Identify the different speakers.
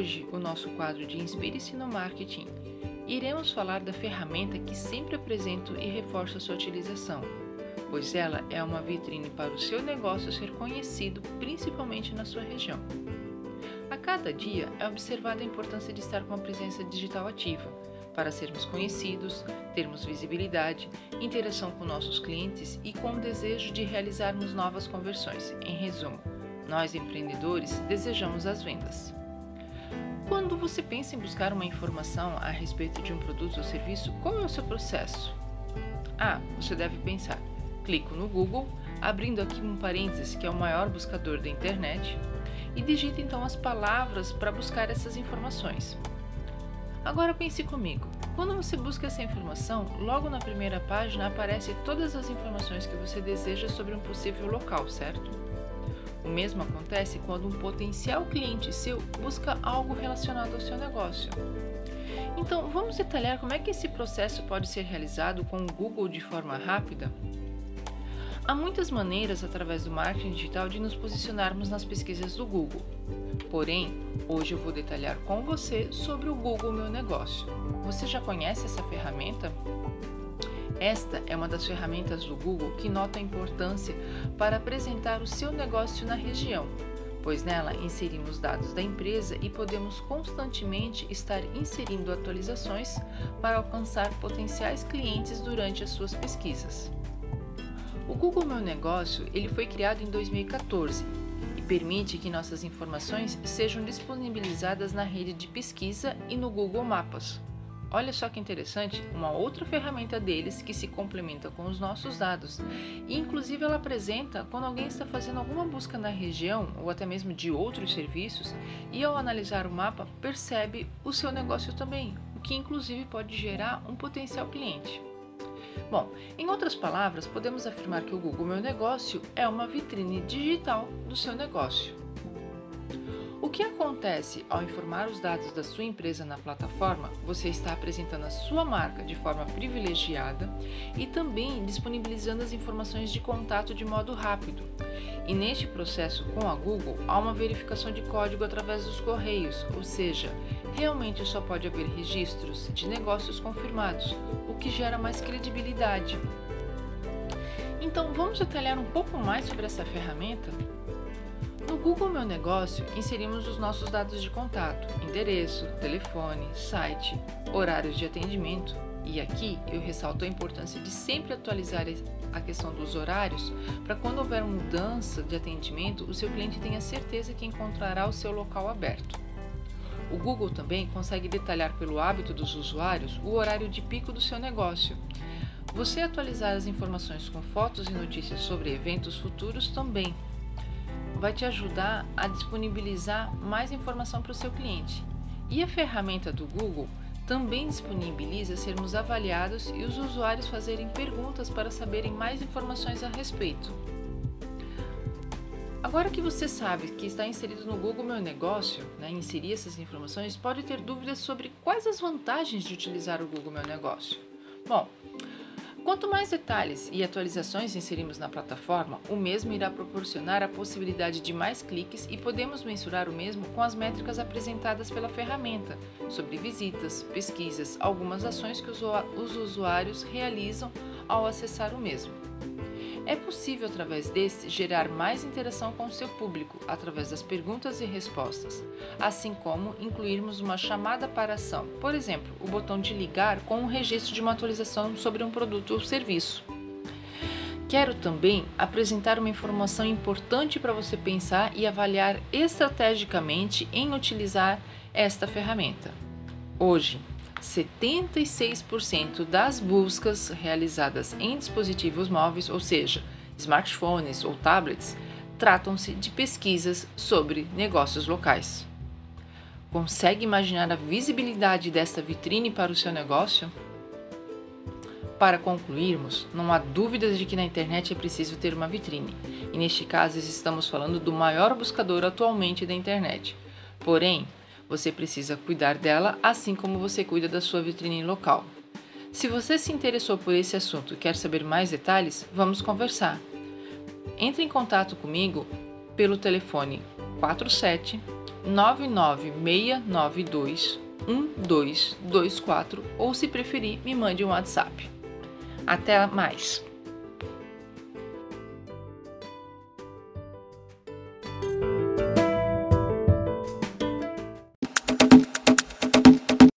Speaker 1: Hoje, o nosso quadro de Inspire-se no Marketing, iremos falar da ferramenta que sempre apresento e reforço a sua utilização, pois ela é uma vitrine para o seu negócio ser conhecido principalmente na sua região. A cada dia é observada a importância de estar com uma presença digital ativa, para sermos conhecidos, termos visibilidade, interação com nossos clientes e com o desejo de realizarmos novas conversões. Em resumo, nós empreendedores desejamos as vendas. Quando você pensa em buscar uma informação a respeito de um produto ou serviço, qual é o seu processo? Ah, você deve pensar: clico no Google, abrindo aqui um parênteses que é o maior buscador da internet, e digito então as palavras para buscar essas informações. Agora pense comigo: quando você busca essa informação, logo na primeira página aparecem todas as informações que você deseja sobre um possível local, certo? O mesmo acontece quando um potencial cliente seu busca algo relacionado ao seu negócio. Então, vamos detalhar como é que esse processo pode ser realizado com o Google de forma rápida? Há muitas maneiras através do marketing digital de nos posicionarmos nas pesquisas do Google. Porém, hoje eu vou detalhar com você sobre o Google Meu Negócio. Você já conhece essa ferramenta? Esta é uma das ferramentas do Google que nota a importância para apresentar o seu negócio na região, pois nela inserimos dados da empresa e podemos constantemente estar inserindo atualizações para alcançar potenciais clientes durante as suas pesquisas. O Google Meu Negócio ele foi criado em 2014 e permite que nossas informações sejam disponibilizadas na rede de pesquisa e no Google Mapas. Olha só que interessante, uma outra ferramenta deles que se complementa com os nossos dados. E inclusive ela apresenta quando alguém está fazendo alguma busca na região ou até mesmo de outros serviços e ao analisar o mapa percebe o seu negócio também, o que inclusive pode gerar um potencial cliente. Bom, em outras palavras, podemos afirmar que o Google Meu Negócio é uma vitrine digital do seu negócio. O que acontece ao informar os dados da sua empresa na plataforma? Você está apresentando a sua marca de forma privilegiada e também disponibilizando as informações de contato de modo rápido. E neste processo com a Google, há uma verificação de código através dos correios, ou seja, realmente só pode haver registros de negócios confirmados, o que gera mais credibilidade. Então, vamos detalhar um pouco mais sobre essa ferramenta? No Google Meu Negócio, inserimos os nossos dados de contato, endereço, telefone, site, horários de atendimento. E aqui eu ressalto a importância de sempre atualizar a questão dos horários para quando houver mudança de atendimento, o seu cliente tenha certeza que encontrará o seu local aberto. O Google também consegue detalhar pelo hábito dos usuários o horário de pico do seu negócio. Você atualizar as informações com fotos e notícias sobre eventos futuros também vai te ajudar a disponibilizar mais informação para o seu cliente. E a ferramenta do Google também disponibiliza sermos avaliados e os usuários fazerem perguntas para saberem mais informações a respeito. Agora que você sabe que está inserido no Google Meu Negócio, né, inserir essas informações, pode ter dúvidas sobre quais as vantagens de utilizar o Google Meu Negócio. Bom, Quanto mais detalhes e atualizações inserimos na plataforma, o mesmo irá proporcionar a possibilidade de mais cliques e podemos mensurar o mesmo com as métricas apresentadas pela ferramenta sobre visitas, pesquisas, algumas ações que os usuários realizam ao acessar o mesmo. É possível, através desse, gerar mais interação com o seu público, através das perguntas e respostas, assim como incluirmos uma chamada para ação, por exemplo, o botão de ligar com o um registro de uma atualização sobre um produto ou serviço. Quero também apresentar uma informação importante para você pensar e avaliar estrategicamente em utilizar esta ferramenta. Hoje, 76% das buscas realizadas em dispositivos móveis, ou seja, smartphones ou tablets, tratam-se de pesquisas sobre negócios locais. Consegue imaginar a visibilidade desta vitrine para o seu negócio? Para concluirmos, não há dúvidas de que na internet é preciso ter uma vitrine, e neste caso estamos falando do maior buscador atualmente da internet. Porém, você precisa cuidar dela assim como você cuida da sua vitrine local. Se você se interessou por esse assunto e quer saber mais detalhes, vamos conversar. Entre em contato comigo pelo telefone 47 99692 1224 ou se preferir, me mande um WhatsApp. Até mais!